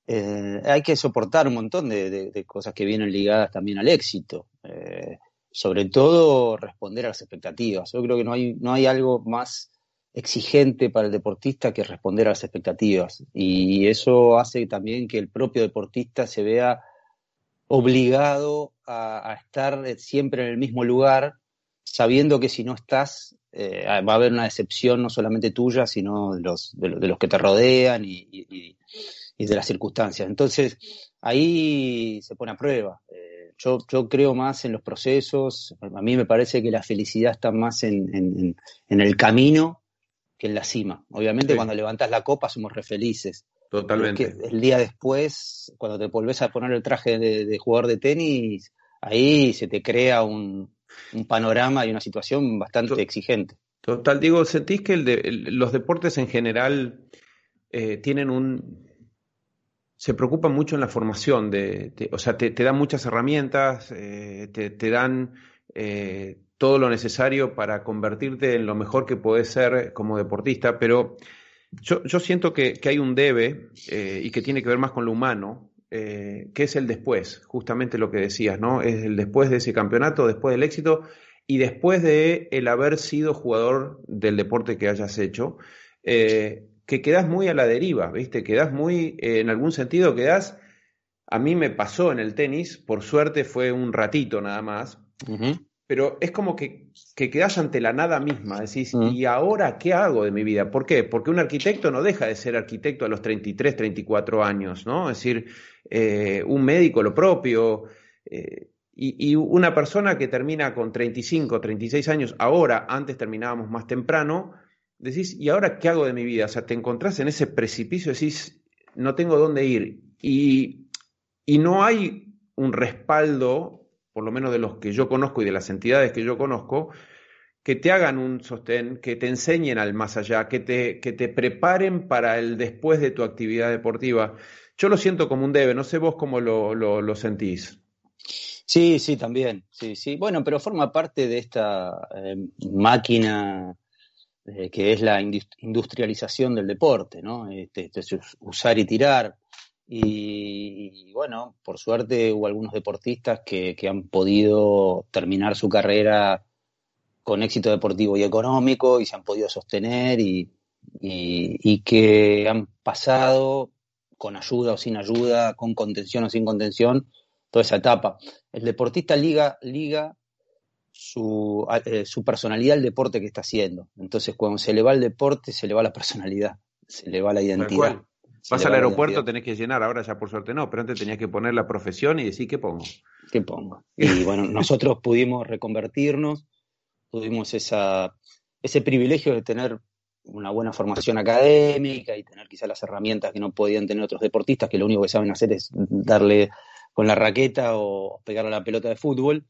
Eh, hay que soportar un montón de, cosas que vienen ligadas también al éxito, eh, sobre todo responder a las expectativas. Yo creo que no hay, no hay algo más exigente para el deportista que responder a las expectativas y eso hace también que el propio deportista se vea obligado a, estar siempre en el mismo lugar, sabiendo que si no estás, eh, va a haber una decepción no solamente tuya, sino de los, de, los que te rodean y, de las circunstancias. Entonces, ahí se pone a prueba. Eh, yo, yo, creo más en los procesos, a mí me parece que la felicidad está más en, el camino que en la cima. Obviamente cuando levantas la copa somos re felices, Totalmente. el día después, cuando te volvés a poner el traje de, jugador de tenis, ahí se te crea un, panorama y una situación bastante exigente. Total, digo, ¿sentís que los deportes en general eh, tienen un... se preocupan mucho en la formación, de, o sea, te, dan muchas herramientas, eh, te, dan eh, todo lo necesario para convertirte en lo mejor que puedes ser como deportista, pero yo, yo siento que, que, hay un debe eh, y que tiene que ver más con lo humano, eh, que es el después, justamente lo que decías, ¿no? Es el después de ese campeonato, después del éxito y después de el haber sido jugador del deporte que hayas hecho, eh, que quedas muy a la deriva, ¿viste? Quedas muy, en algún sentido, quedas. A mí me pasó en el tenis, por suerte fue un ratito nada más, pero es como que, que quedas ante la nada misma, decís. ¿y ahora qué hago de mi vida? ¿Por qué? Porque un arquitecto no deja de ser arquitecto a los 33, 34 años, ¿no? Es decir, eh, un médico lo propio, eh, y, una persona que termina con 35, 36 años, ahora, antes terminábamos más temprano, decís, ¿y ahora qué hago de mi vida? O sea, te encontrás en ese precipicio, decís, no tengo dónde ir, y, y no hay un respaldo por lo menos de los que yo conozco y de las entidades que yo conozco, que te hagan un sostén, que te enseñen al más allá, que te, que te preparen para el después de tu actividad deportiva. Yo lo siento como un debe, no sé vos cómo lo, lo, sentís. Sí, sí, también. Sí, sí. Bueno, pero forma parte de esta eh, máquina eh, que es la industrialización del deporte, ¿no? Este, este usar y tirar. Y, bueno, por suerte hubo algunos deportistas que, han podido terminar su carrera con éxito deportivo y económico y se han podido sostener y, que han pasado con ayuda o sin ayuda, con contención o sin contención, toda esa etapa. El deportista liga, liga su, eh, su personalidad al deporte que está haciendo. Entonces, cuando se le va el deporte, se le va la personalidad, se le va la identidad. Vas al aeropuerto, tenés que llenar, ahora ya por suerte no, pero antes tenías que poner la profesión y decir qué pongo. ¿Qué pongo? Y bueno, nosotros pudimos reconvertirnos, tuvimos esa, ese privilegio de tener una buena formación académica y tener quizás las herramientas que no podían tener otros deportistas, que lo único que saben hacer es darle con la raqueta o pegarle a la pelota de fútbol.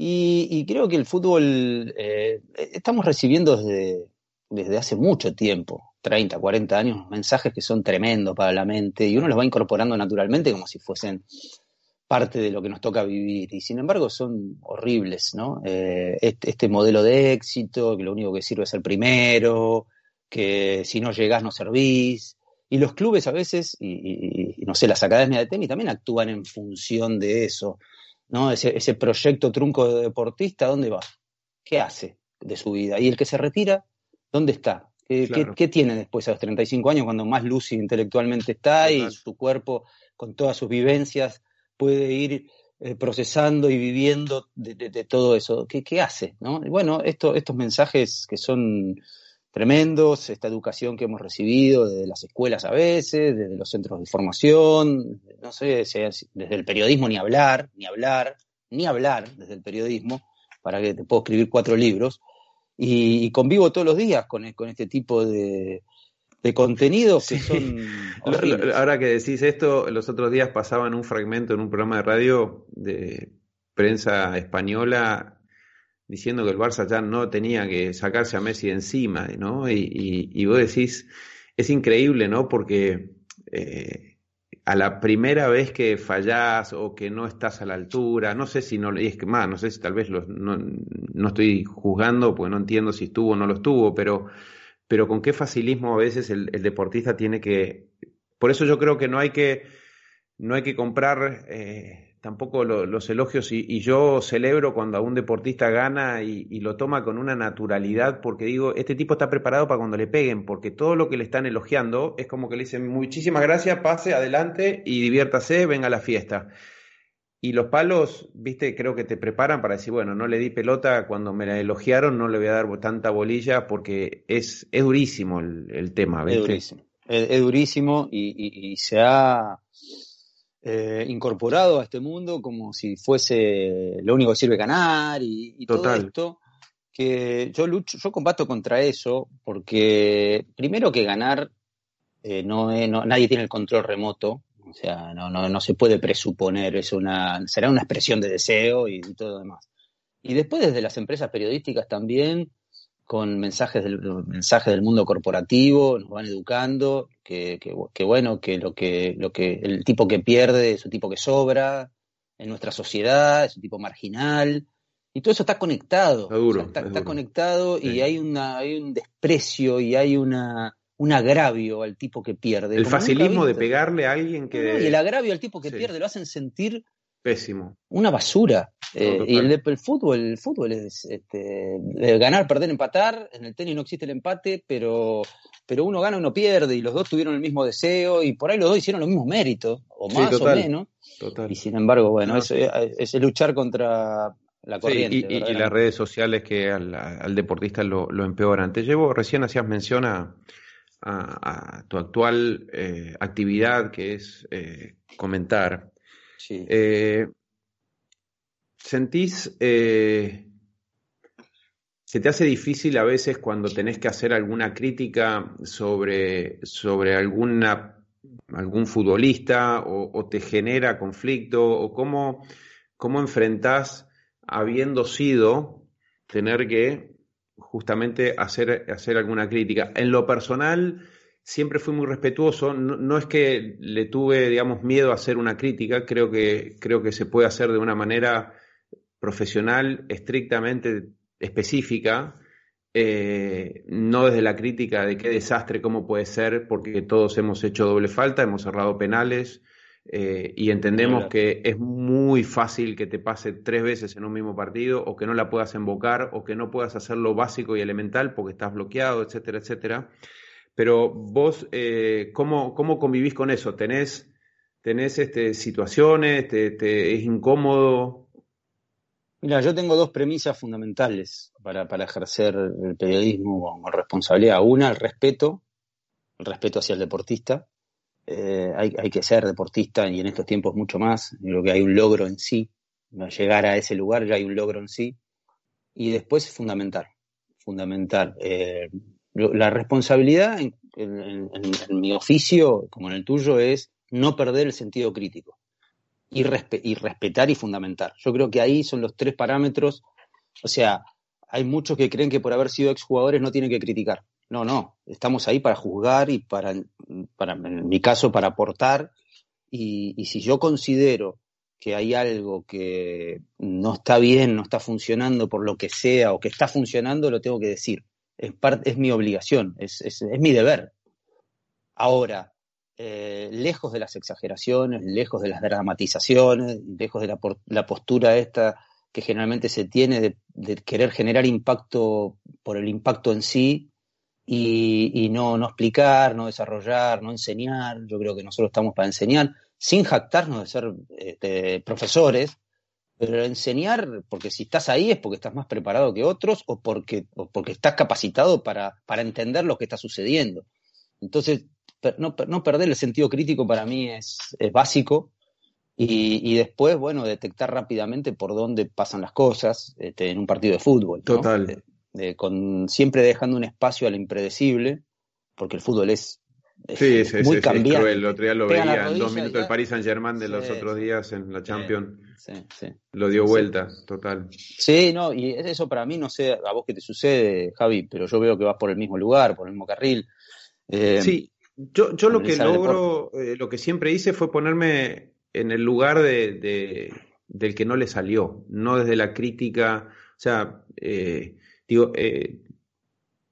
Y, creo que el fútbol eh, estamos recibiendo desde, desde hace mucho tiempo 30, 40 años, mensajes que son tremendos para la mente y uno los va incorporando naturalmente como si fuesen parte de lo que nos toca vivir y sin embargo son horribles, ¿no? Eh, este, modelo de éxito, que lo único que sirve es el primero, que si no llegás no servís. Y los clubes a veces, y, no sé, las academias de tenis también actúan en función de eso, ¿no? Ese, ese proyecto trunco de deportista, ¿dónde va? ¿Qué hace? de su vida. Y el que se retira, ¿dónde está? ¿Qué, tiene después a los 35 años cuando más lúcido intelectualmente está y su cuerpo, con todas sus vivencias, puede ir eh, procesando y viviendo de, todo eso? ¿Qué, qué hace? ¿no? bueno, esto, estos mensajes que son tremendos, esta educación que hemos recibido desde las escuelas a veces, desde los centros de formación, no sé, desde el periodismo ni hablar, ni hablar, ni hablar desde el periodismo, para que te puedo escribir cuatro libros, y, convivo todos los días con, con este tipo de, de contenidos que son Ahora que decís esto, los otros días pasaban un fragmento en un programa de radio de prensa española diciendo que el Barça ya no tenía que sacarse a Messi encima, ¿no? Y, vos decís, es increíble, ¿no? Porque eh, a la primera vez que fallás o que no estás a la altura, no sé si no, y es que más, no sé si tal vez no, no, estoy juzgando, porque no entiendo si estuvo o no lo estuvo, pero, pero con qué facilismo a veces el, el deportista tiene que... Por eso yo creo que no hay que, no hay que comprar... Eh, tampoco los elogios y, yo celebro cuando a un deportista gana y, lo toma con una naturalidad porque digo, este tipo está preparado para cuando le peguen, porque todo lo que le están elogiando es como que le dicen muchísimas gracias, pase adelante y diviértase, venga a la fiesta. Y los palos, viste, creo que te preparan para decir, bueno, no le di pelota cuando me la elogiaron, no le voy a dar tanta bolilla porque es, es durísimo el, tema, ¿viste? Es durísimo, es, durísimo y se ha eh, incorporado a este mundo como si fuese lo único que sirve ganar y, todo esto. Que yo lucho, yo combato contra eso porque primero que ganar eh, no, nadie tiene el control remoto, o sea, no, no, no se puede presuponer, es una, será una expresión de deseo y, y todo lo demás. Y después desde las empresas periodísticas también con mensajes del, mensajes del mundo corporativo, nos van educando, que, que, bueno, que lo que, lo que el tipo que pierde es un tipo que sobra en nuestra sociedad, es un tipo marginal, y todo eso está conectado. Está, conectado y hay una, hay un desprecio y hay una un agravio al tipo que pierde. El facilismo de pegarle a alguien que. y el agravio al tipo que pierde lo hacen sentir Pésimo. Una basura. Eh, y el, el, fútbol, el fútbol es este, ganar, perder, empatar. En el tenis no existe el empate, pero, pero uno gana, uno pierde, y los dos tuvieron el mismo deseo, y por ahí los dos hicieron los mismos méritos, o más o menos. Y sin embargo, bueno, es, es, luchar contra la corriente. y, las redes sociales que al, deportista lo, empeoran. Te llevo, recién hacías mención a, tu actual eh, actividad, que es eh, comentar. Eh, ¿Sentís, eh, se te hace difícil a veces cuando tenés que hacer alguna crítica sobre, sobre alguna, algún futbolista o, te genera conflicto o cómo, cómo enfrentás habiendo sido tener que justamente hacer, hacer alguna crítica? En lo personal, siempre fui muy respetuoso. No, es que le tuve, digamos, miedo a hacer una crítica, creo que, creo que se puede hacer de una manera profesional, estrictamente específica, eh, no desde la crítica de qué desastre, cómo puede ser, porque todos hemos hecho doble falta, hemos cerrado penales eh, y entendemos que es muy fácil que te pase tres veces en un mismo partido o que no la puedas invocar o que no puedas hacer lo básico y elemental porque estás bloqueado, etcétera, etcétera. Pero vos, eh, ¿cómo, ¿cómo, convivís con eso? ¿Tenés, tenés este, situaciones? Te, ¿Es incómodo? Mira, yo tengo dos premisas fundamentales para, para ejercer el periodismo con responsabilidad. Una, el respeto, el respeto hacia el deportista. Eh, hay, hay, que ser deportista y en estos tiempos mucho más. creo que hay un logro en sí. Llegar a ese lugar ya hay un logro en sí. Y después fundamental, fundamental. Eh, la responsabilidad en, mi oficio, como en el tuyo, es no perder el sentido crítico y, y respetar y fundamentar. Yo creo que ahí son los tres parámetros. O sea, hay muchos que creen que por haber sido exjugadores no tienen que criticar. No, no, estamos ahí para juzgar y para, para en mi caso, para aportar. Y, y, si yo considero que hay algo que no está bien, no está funcionando por lo que sea, o que está funcionando, lo tengo que decir es, mi obligación, es, es, mi deber. Ahora, eh, lejos de las exageraciones, lejos de las dramatizaciones, lejos de la, la postura esta que generalmente se tiene de, querer generar impacto por el impacto en sí y, no, no explicar, no desarrollar, no enseñar. Yo creo que nosotros estamos para enseñar, sin jactarnos de ser este, profesores, pero enseñar, porque si estás ahí es porque estás más preparado que otros o porque, porque estás capacitado para, para entender lo que está sucediendo. Entonces, no, no perder el sentido crítico para mí es, es básico y, después, bueno, detectar rápidamente por dónde pasan las cosas este, en un partido de fútbol. Total. con, siempre dejando un espacio al impredecible, porque el fútbol es, sí, sí, muy cambiante. El otro día lo veía en dos minutos el Paris Saint Germain de los otros días en la Champions. Lo dio vuelta, total. Sí, no, y eso para mí, no sé a vos qué te sucede, Javi, pero yo veo que vas por el mismo lugar, por el mismo carril. Eh, sí, yo, yo lo que logro, eh, lo que siempre hice fue ponerme en el lugar de, del que no le salió, no desde la crítica. O sea, eh, digo,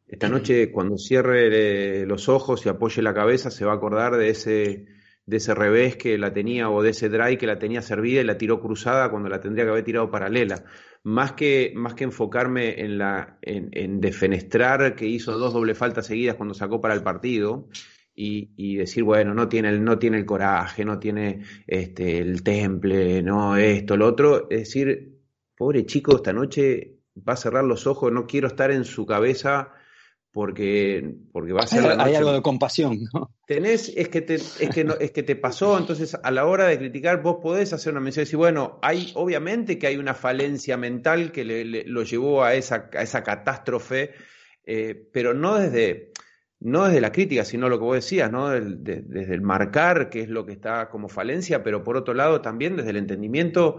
esta noche cuando cierre los ojos y apoye la cabeza se va a acordar de ese, de ese revés que la tenía o de ese dry que la tenía servida y la tiró cruzada cuando la tendría que haber tirado paralela. Más que, más que enfocarme en, la, en, en defenestrar que hizo dos doble faltas seguidas cuando sacó para el partido, y, decir, bueno, no tiene, el, no tiene el coraje, no tiene este, el temple, no esto, lo otro. Es decir, pobre chico, esta noche va a cerrar los ojos, no quiero estar en su cabeza porque, porque va a ser... Hay, algo de compasión, ¿no? Tenés, es que, te, es, que no, es que te pasó, entonces a la hora de criticar vos podés hacer una mención y decir, bueno, hay, obviamente que hay una falencia mental que le, lo llevó a esa, a esa catástrofe, eh, pero no desde no desde la crítica, sino lo que vos decías, ¿no? desde el marcar qué es lo que está como falencia, pero por otro lado también desde el entendimiento,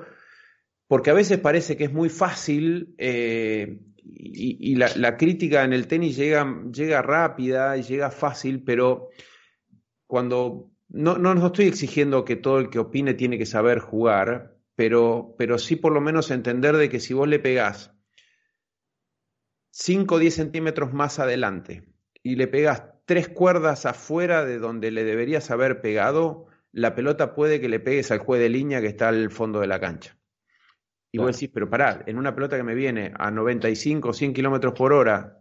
porque a veces parece que es muy fácil eh, y, la, crítica en el tenis llega, llega rápida y llega fácil, pero cuando no, no, no estoy exigiendo que todo el que opine tiene que saber jugar, pero, pero sí por lo menos entender de que si vos le pegás 5 o 10 centímetros más adelante, y le pegas tres cuerdas afuera de donde le deberías haber pegado, la pelota puede que le pegues al juez de línea que está al fondo de la cancha. Y vos decís, pero pará, en una pelota que me viene a 95 o 100 kilómetros por hora,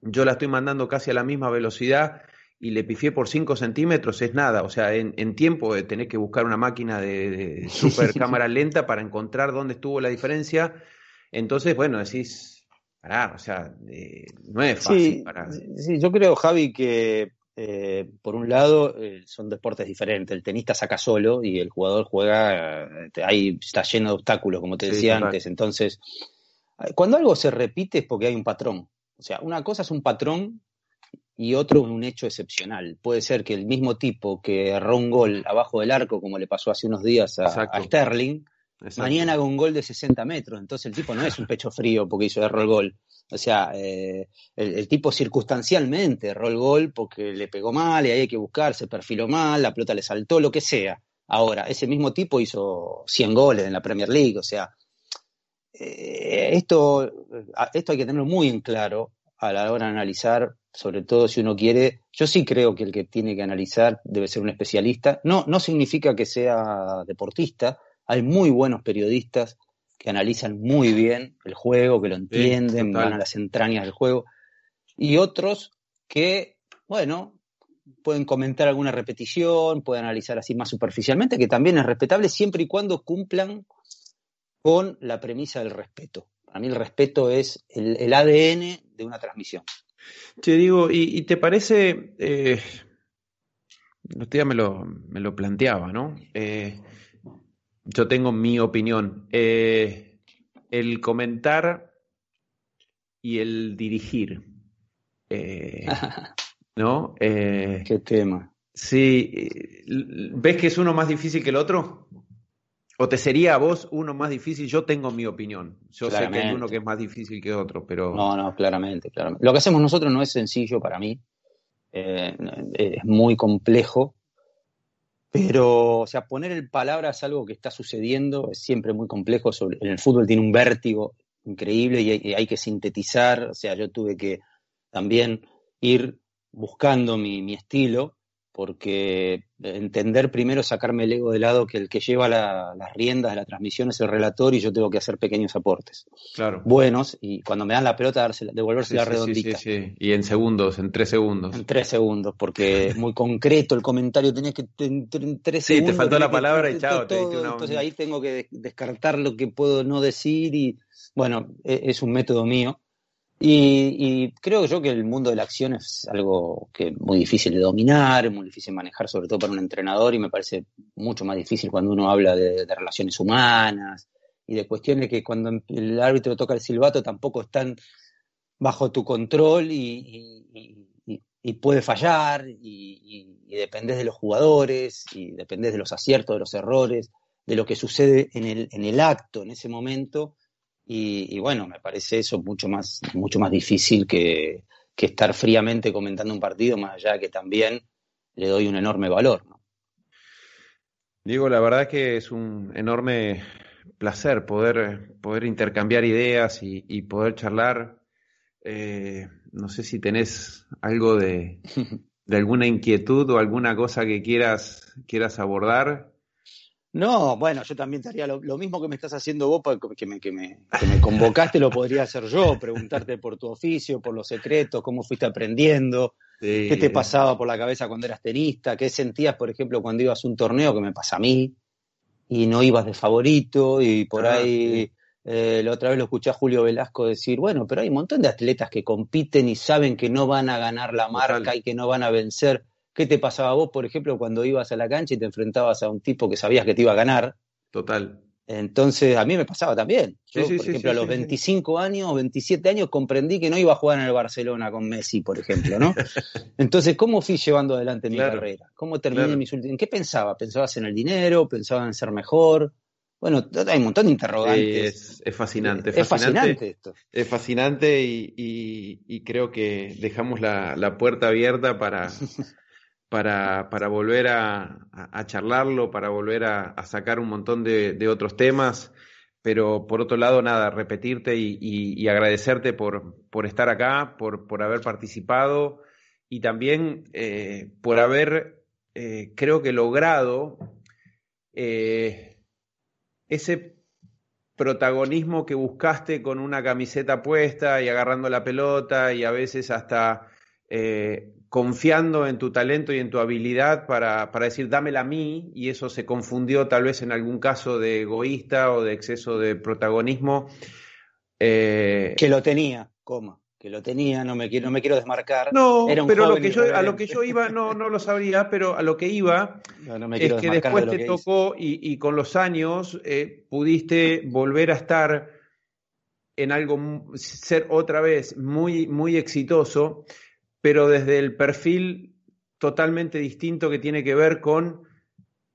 yo la estoy mandando casi a la misma velocidad y le pifié por 5 centímetros, es nada. O sea, en, tiempo de tener que buscar una máquina de, de super cámara lenta para encontrar dónde estuvo la diferencia. Entonces, bueno, decís, o sea, no es fácil sí, Sí, yo creo, Javi, que eh, por un lado eh, son deportes diferentes. El tenista saca solo y el jugador juega, eh, ahí está lleno de obstáculos, como te decía antes. Entonces, cuando algo se repite es porque hay un patrón. O sea, una cosa es un patrón y otro un hecho excepcional. Puede ser que el mismo tipo que erró un gol abajo del arco, como le pasó hace unos días a Sterling, Mañana hago un gol de 60 metros, entonces el tipo no es un pecho frío porque hizo error el gol. O sea, eh, el, tipo circunstancialmente erró el gol porque le pegó mal y ahí hay que buscar, se perfiló mal, la pelota le saltó, lo que sea. Ahora, ese mismo tipo hizo 100 goles en la Premier League, o sea, eh, esto, esto hay que tenerlo muy en claro a la hora de analizar, sobre todo si uno quiere, yo sí creo que el que tiene que analizar debe ser un especialista. No, no significa que sea deportista, hay muy buenos periodistas que analizan muy bien el juego, que lo entienden, van a las entrañas del juego, y otros que, bueno, pueden comentar alguna repetición, pueden analizar así más superficialmente, que también es respetable siempre y cuando cumplan con la premisa del respeto. Para mí el respeto es el, ADN de una transmisión. Te digo, ¿y, te parece, eh, día me lo, me lo planteaba, ¿no? Eh, yo tengo mi opinión. Eh, el comentar y el dirigir. Eh, ¿No? Eh, ¿Qué tema? Sí. ¿Ves que es uno más difícil que el otro? ¿O te sería a vos uno más difícil? Yo tengo mi opinión. Yo sé que hay uno que es más difícil que otro, pero. No, no, claramente, claramente. Lo que hacemos nosotros no es sencillo para mí. es muy complejo pero, o sea, poner en palabras algo que está sucediendo es siempre muy complejo. en el fútbol tiene un vértigo increíble y hay, que sintetizar. O sea, yo tuve que también ir buscando mi, estilo porque entender primero, sacarme el ego de lado, que el que lleva las riendas de la transmisión es el relator y yo tengo que hacer pequeños aportes. Claro. Buenos, y cuando me dan la pelota, devolvérsela redondita. Sí, sí, y en segundos, en tres segundos. En tres segundos, porque es muy concreto el comentario, tenías que en, tres segundos. Sí, te faltó la palabra y chao. Entonces ahí tengo que descartar lo que puedo no decir y, bueno, e, es un método mío y, creo yo que el mundo de la acción es algo que es muy difícil de dominar, muy difícil de manejar, sobre todo para un entrenador, y me parece mucho más difícil cuando uno habla de, relaciones humanas y de cuestiones que cuando el árbitro toca el silbato tampoco están bajo tu control y, puede fallar, y, dependes de los jugadores, y dependes de los aciertos, de los errores, de lo que sucede en el, en el acto, en ese momento y, bueno, me parece eso mucho más, mucho más difícil que, estar fríamente comentando un partido, más allá de que también le doy un enorme valor. ¿no? Diego, la verdad que es un enorme placer poder, poder intercambiar ideas y, poder charlar. Eh, no sé si tenés algo de, de, alguna inquietud o alguna cosa que quieras, quieras abordar. No, bueno, yo también te haría lo, mismo que me estás haciendo vos, que me, que, me, que me convocaste, lo podría hacer yo, preguntarte por tu oficio, por los secretos, cómo fuiste aprendiendo, qué te pasaba por la cabeza cuando eras tenista, qué sentías, por ejemplo, cuando ibas a un torneo, que me pasa a mí, y no ibas de favorito, y por ah, ahí eh, la otra vez lo escuché a Julio Velasco decir, bueno, pero hay un montón de atletas que compiten y saben que no van a ganar la marca y que no van a vencer ¿Qué te pasaba a vos, por ejemplo, cuando ibas a la cancha y te enfrentabas a un tipo que sabías que te iba a ganar? Total. Entonces, a mí me pasaba también. Yo, por ejemplo, a los 25 años o 27 años comprendí que no iba a jugar en el Barcelona con Messi, por ejemplo, ¿no? Entonces, ¿cómo fui llevando adelante mi carrera? ¿Cómo terminé mis últimos... ¿En qué pensaba? ¿Pensabas en el dinero? ¿Pensabas en ser mejor? Bueno, hay un montón de interrogantes. es, fascinante, es, fascinante, esto. Es fascinante y, creo que dejamos la puerta abierta para, para, para volver a, charlarlo, para volver a, sacar un montón de, otros temas. Pero por otro lado, nada, repetirte y, agradecerte por, por, estar acá, por, por haber participado y también eh, por haber, eh, creo que logrado eh, ese protagonismo que buscaste con una camiseta puesta y agarrando la pelota y a veces hasta confiando en tu talento y en tu habilidad para, decir dámela a mí, y eso se confundió tal vez en algún caso de egoísta o de exceso de protagonismo. Eh, que lo tenía, coma, que lo tenía, no me quiero, no me quiero desmarcar. No, pero lo que yo, a lo que yo iba, no, no lo sabría, pero a lo que iba es que después te tocó y, con los años eh, pudiste volver a estar en algo, ser otra vez muy, muy exitoso pero desde el perfil totalmente distinto que tiene que ver con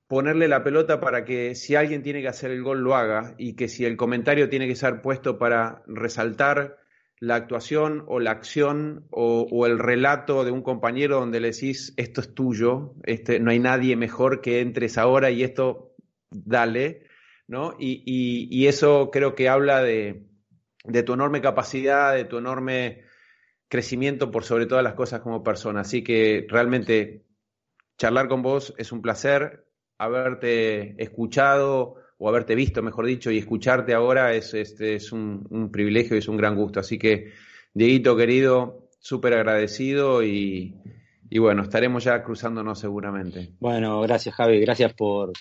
ponerle la pelota para que si alguien tiene que hacer el gol lo haga y que si el comentario tiene que ser puesto para resaltar la actuación o la acción o, el relato de un compañero donde le decís esto es tuyo, este, no hay nadie mejor que entres ahora y esto dale, ¿no? Y, eso creo que habla de, de tu enorme capacidad, de tu enorme crecimiento por sobre todas las cosas como persona. Así que realmente charlar con vos es un placer, haberte escuchado o haberte visto, mejor dicho, y escucharte ahora es, este, es un, privilegio y es un gran gusto. Así que, Dieguito, querido, súper agradecido y, y, bueno, estaremos ya cruzándonos seguramente. Bueno, gracias Javi, gracias por,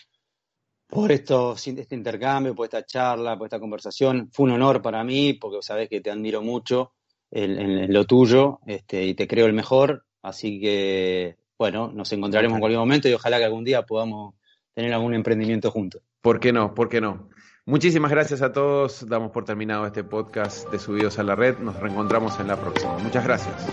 por esto, este intercambio, por esta charla, por esta conversación. Fue un honor para mí porque sabés que te admiro mucho en, lo tuyo este, y te creo el mejor. Así que, bueno, nos encontraremos en cualquier momento y ojalá que algún día podamos tener algún emprendimiento juntos. ¿Por qué no? ¿Por qué no? Muchísimas gracias a todos. Damos por terminado este podcast de Subidos a la Red. Nos reencontramos en la próxima. Muchas gracias.